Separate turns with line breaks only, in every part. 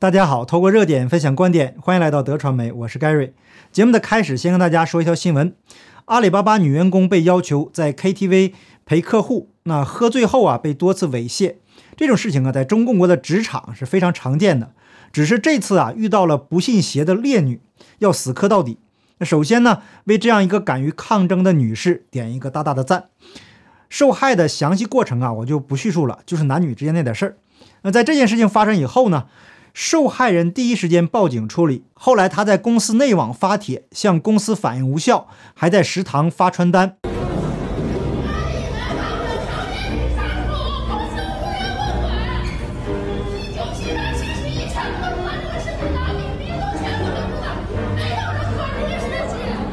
大家好，透过热点分享观点，欢迎来到德传媒，我是 Gary。节目的开始，先跟大家说一条新闻：阿里巴巴女员工被要求在 KTV 陪客户，那喝醉后啊被多次猥亵，这种事情啊在中共国的职场是非常常见的。只是这次啊遇到了不信邪的烈女，要死磕到底。那首先呢，为这样一个敢于抗争的女士点一个大大的赞。受害的详细过程啊我就不叙述了，就是男女之间那点事儿。那在这件事情发生以后呢？受害人第一时间报警处理，后来他在公司内网发帖，向公司反映无效，还在食堂发传单。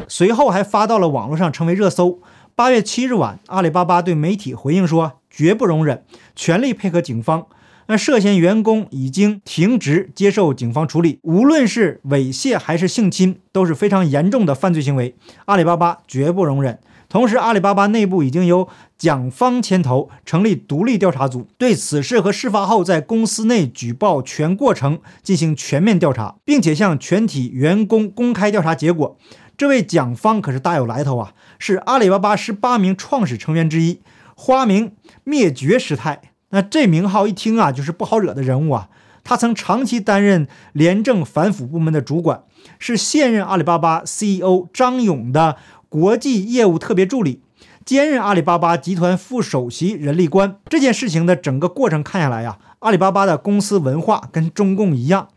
随后还发到了网络上，成为热搜。八月七日晚，阿里巴巴对媒体回应说：“绝不容忍，全力配合警方。”那涉嫌员工已经停职，接受警方处理。无论是猥亵还是性侵，都是非常严重的犯罪行为，阿里巴巴绝不容忍。同时，阿里巴巴内部已经由蒋方牵头成立独立调查组，对此事和事发后在公司内举报全过程进行全面调查，并且向全体员工公开调查结果。这位蒋方可是大有来头啊，是阿里巴巴十八名创始成员之一，花名灭绝师太。那这名号一听啊，就是不好惹的人物啊。他曾长期担任廉政反腐部门的主管，是现任阿里巴巴 CEO 张勇的国际业务特别助理，兼任阿里巴巴集团副首席人力官。这件事情的整个过程看下来呀，阿里巴巴的公司文化跟中共一样，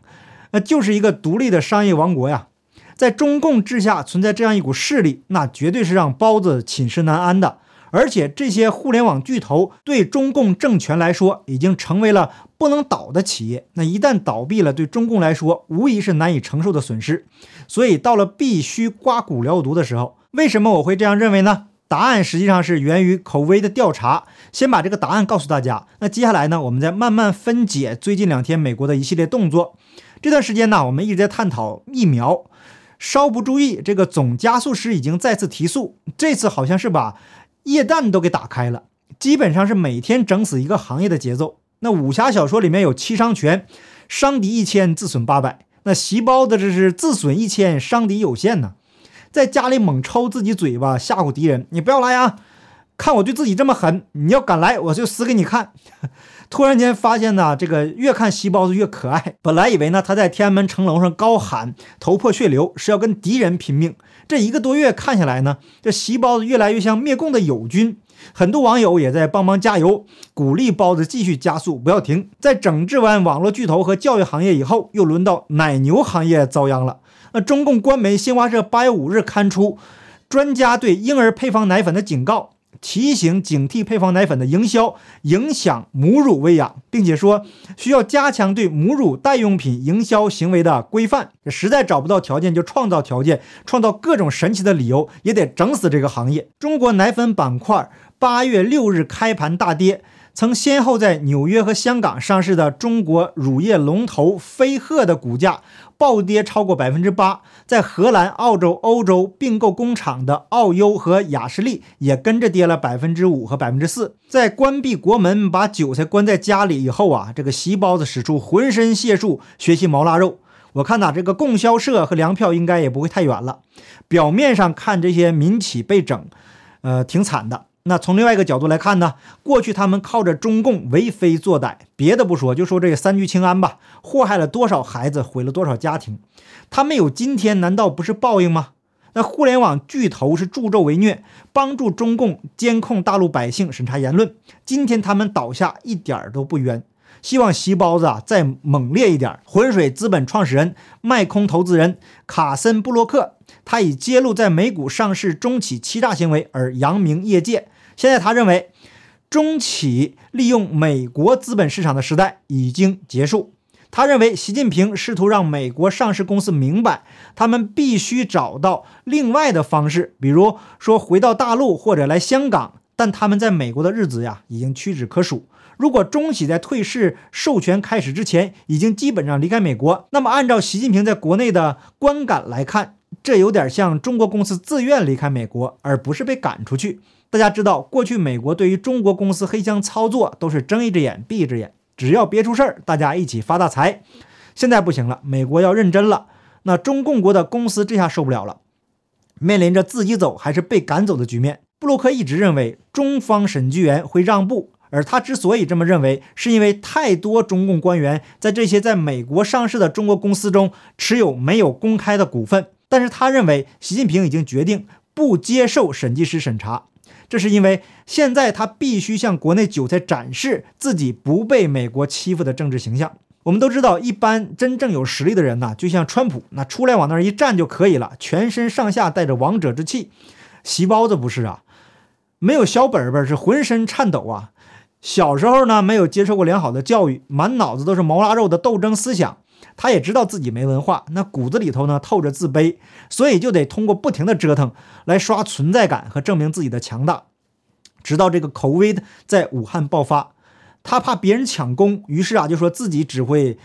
那就是一个独立的商业王国呀。在中共治下存在这样一股势力，那绝对是让包子寝食难安的。而且这些互联网巨头对中共政权来说，已经成为了不能倒的企业。那一旦倒闭了，对中共来说，无疑是难以承受的损失。所以到了必须刮骨疗毒的时候，为什么我会这样认为呢？答案实际上是源于口碑的调查。先把这个答案告诉大家。那接下来呢，我们再慢慢分解最近两天美国的一系列动作。这段时间呢，我们一直在探讨疫苗，稍不注意，这个总加速师已经再次提速。这次好像是把。液氮都给打开了，基本上是每天整死一个行业的节奏。那武侠小说里面有七伤拳，伤敌一千，自损八百。那习包子这是自损一千，伤敌有限呢，在家里猛抽自己嘴巴，吓唬敌人。你不要来啊！看我对自己这么狠，你要敢来，我就死给你看。突然间发现呢，这个越看西包子越可爱。本来以为呢他在天安门城楼上高喊头破血流是要跟敌人拼命，这一个多月看下来呢，这西包子越来越像灭共的友军。很多网友也在帮忙加油，鼓励包子继续加速，不要停。在整治完网络巨头和教育行业以后，又轮到奶牛行业遭殃了。那中共官媒新华社八月五日刊出专家对婴儿配方奶粉的警告。提醒警惕配方奶粉的营销影响母乳喂养，并且说需要加强对母乳代用品营销行为的规范。实在找不到条件，就创造条件，创造各种神奇的理由，也得整死这个行业。中国奶粉板块八月六日开盘大跌。曾先后在纽约和香港上市的中国乳业龙头飞鹤的股价暴跌超过百分之八，在荷兰、澳洲、欧洲并购工厂的澳优和雅士利也跟着跌了百分之五和百分之四。在关闭国门、把韭菜关在家里以后啊，这个席包子使出浑身解数学习毛腊肉。我看呐，这个供销社和粮票应该也不会太远了。表面上看这些民企被整，呃，挺惨的。那从另外一个角度来看呢，过去他们靠着中共为非作歹，别的不说，就说这个三聚氰胺吧，祸害了多少孩子，毁了多少家庭，他们有今天难道不是报应吗？那互联网巨头是助纣为虐，帮助中共监控大陆百姓，审查言论，今天他们倒下一点都不冤。希望席包子啊再猛烈一点。浑水资本创始人、卖空投资人卡森布洛克，他以揭露在美股上市中企欺诈行为而扬名业界。现在他认为，中企利用美国资本市场的时代已经结束。他认为，习近平试图让美国上市公司明白，他们必须找到另外的方式，比如说回到大陆或者来香港。但他们在美国的日子呀，已经屈指可数。如果中企在退市授权开始之前已经基本上离开美国，那么按照习近平在国内的观感来看，这有点像中国公司自愿离开美国，而不是被赶出去。大家知道，过去美国对于中国公司黑箱操作都是睁一只眼闭一只眼，只要别出事儿，大家一起发大财。现在不行了，美国要认真了。那中共国的公司这下受不了了，面临着自己走还是被赶走的局面。布鲁克一直认为中方审计员会让步，而他之所以这么认为，是因为太多中共官员在这些在美国上市的中国公司中持有没有公开的股份。但是他认为习近平已经决定不接受审计师审查，这是因为现在他必须向国内韭菜展示自己不被美国欺负的政治形象。我们都知道，一般真正有实力的人呐，就像川普，那出来往那儿一站就可以了，全身上下带着王者之气。习包子不是啊，没有小本本，是浑身颤抖啊。小时候呢，没有接受过良好的教育，满脑子都是毛腊肉的斗争思想。他也知道自己没文化，那骨子里头呢透着自卑，所以就得通过不停的折腾来刷存在感和证明自己的强大。直到这个口味在武汉爆发。他怕别人抢功，于是啊就说自己指挥，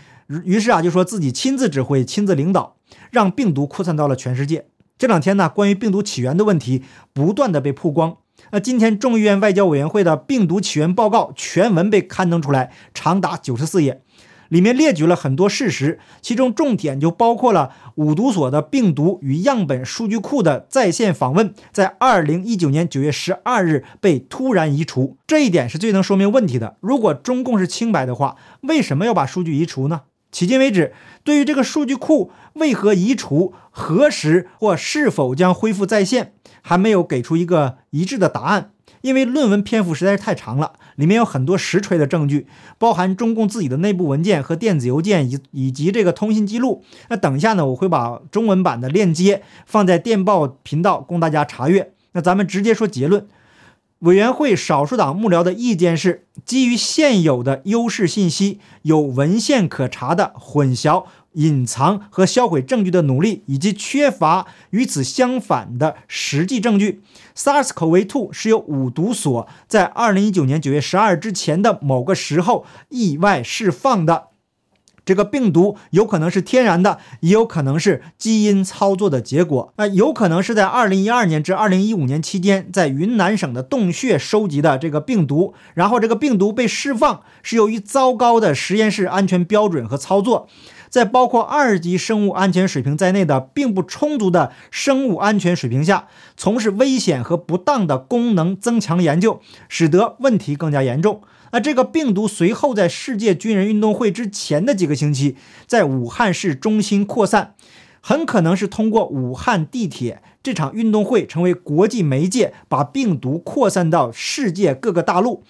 于是啊就说自己亲自指挥、亲自领导，让病毒扩散到了全世界。这两天呢，关于病毒起源的问题不断的被曝光。那今天众议院外交委员会的病毒起源报告全文被刊登出来，长达九十四页。里面列举了很多事实，其中重点就包括了五毒所的病毒与样本数据库的在线访问，在二零一九年九月十二日被突然移除，这一点是最能说明问题的。如果中共是清白的话，为什么要把数据移除呢？迄今为止，对于这个数据库为何移除、何时或是否将恢复在线，还没有给出一个一致的答案。因为论文篇幅实在是太长了，里面有很多实锤的证据，包含中共自己的内部文件和电子邮件以以及这个通信记录。那等一下呢，我会把中文版的链接放在电报频道供大家查阅。那咱们直接说结论，委员会少数党幕僚的意见是，基于现有的优势信息，有文献可查的混淆。隐藏和销毁证据的努力，以及缺乏与此相反的实际证据。SARS-CoV-2 是由五毒所在二零一九年九月十二日之前的某个时候意外释放的。这个病毒有可能是天然的，也有可能是基因操作的结果。那有可能是在二零一二年至二零一五年期间，在云南省的洞穴收集的这个病毒，然后这个病毒被释放，是由于糟糕的实验室安全标准和操作。在包括二级生物安全水平在内的并不充足的生物安全水平下，从事危险和不当的功能增强研究，使得问题更加严重。那这个病毒随后在世界军人运动会之前的几个星期，在武汉市中心扩散，很可能是通过武汉地铁这场运动会成为国际媒介，把病毒扩散到世界各个大陆。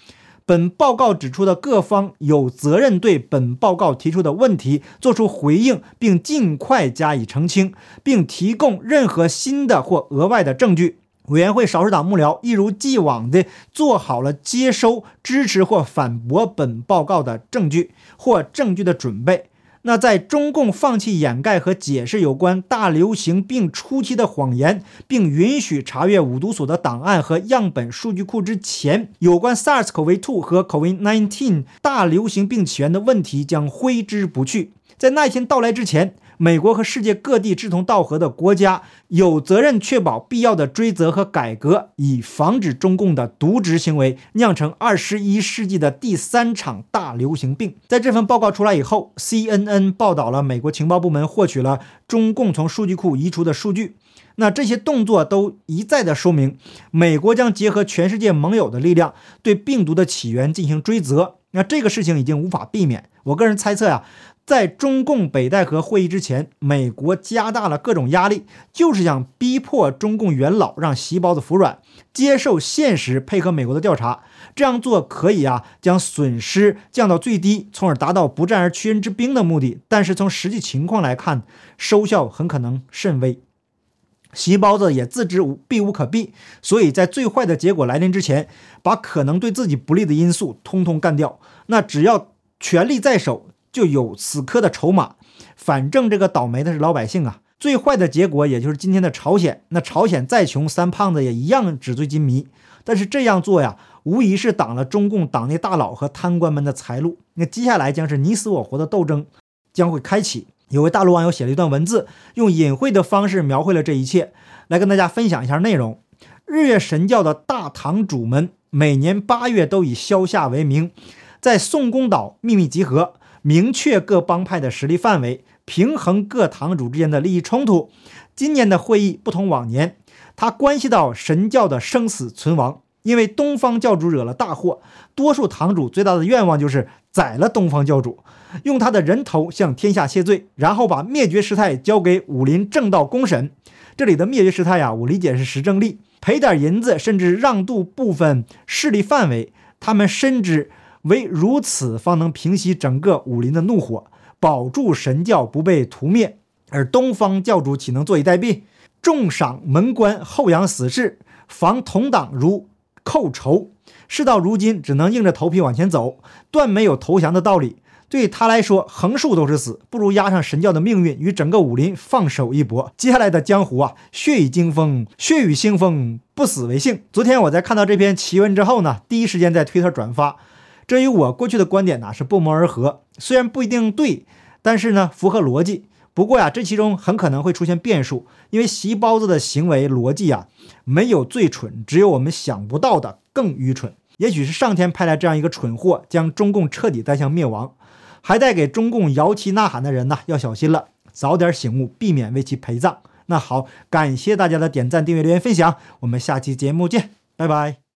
本报告指出的各方有责任对本报告提出的问题作出回应，并尽快加以澄清，并提供任何新的或额外的证据。委员会少数党幕僚一如既往地做好了接收、支持或反驳本报告的证据或证据的准备。那在中共放弃掩盖和解释有关大流行病初期的谎言，并允许查阅五毒所的档案和样本数据库之前，有关 SARS-CoV-2 和 COVID-19 大流行病起源的问题将挥之不去。在那一天到来之前。美国和世界各地志同道合的国家有责任确保必要的追责和改革，以防止中共的渎职行为酿成二十一世纪的第三场大流行病。在这份报告出来以后，CNN 报道了美国情报部门获取了中共从数据库移除的数据。那这些动作都一再的说明，美国将结合全世界盟友的力量，对病毒的起源进行追责。那这个事情已经无法避免。我个人猜测呀。在中共北戴河会议之前，美国加大了各种压力，就是想逼迫中共元老让习包子服软，接受现实，配合美国的调查。这样做可以啊，将损失降到最低，从而达到不战而屈人之兵的目的。但是从实际情况来看，收效很可能甚微。习包子也自知无避无可避，所以在最坏的结果来临之前，把可能对自己不利的因素通通干掉。那只要权力在手。就有死磕的筹码，反正这个倒霉的是老百姓啊。最坏的结果也就是今天的朝鲜，那朝鲜再穷，三胖子也一样纸醉金迷。但是这样做呀，无疑是挡了中共党内大佬和贪官们的财路。那接下来将是你死我活的斗争将会开启。有位大陆网友写了一段文字，用隐晦的方式描绘了这一切，来跟大家分享一下内容。日月神教的大堂主们每年八月都以消夏为名，在宋公岛秘密集合。明确各帮派的实力范围，平衡各堂主之间的利益冲突。今年的会议不同往年，它关系到神教的生死存亡。因为东方教主惹了大祸，多数堂主最大的愿望就是宰了东方教主，用他的人头向天下谢罪，然后把灭绝师太交给武林正道公审。这里的灭绝师太呀，我理解是石正丽，赔点银子，甚至让渡部分势力范围。他们深知唯如此，方能平息整个武林的怒火，保住神教不被屠灭。而东方教主岂能坐以待毙？重赏门官，厚养死士，防同党如。寇仇，事到如今只能硬着头皮往前走，断没有投降的道理。对他来说，横竖都是死，不如押上神教的命运，与整个武林放手一搏。接下来的江湖啊，血雨腥风，血雨腥风，不死为幸。昨天我在看到这篇奇文之后呢，第一时间在推特转发，这与我过去的观点呢是不谋而合。虽然不一定对，但是呢符合逻辑。不过呀，这其中很可能会出现变数，因为席包子的行为逻辑啊，没有最蠢，只有我们想不到的更愚蠢。也许是上天派来这样一个蠢货，将中共彻底带向灭亡。还带给中共摇旗呐喊的人呢，要小心了，早点醒悟，避免为其陪葬。那好，感谢大家的点赞、订阅、留言、分享，我们下期节目见，拜拜。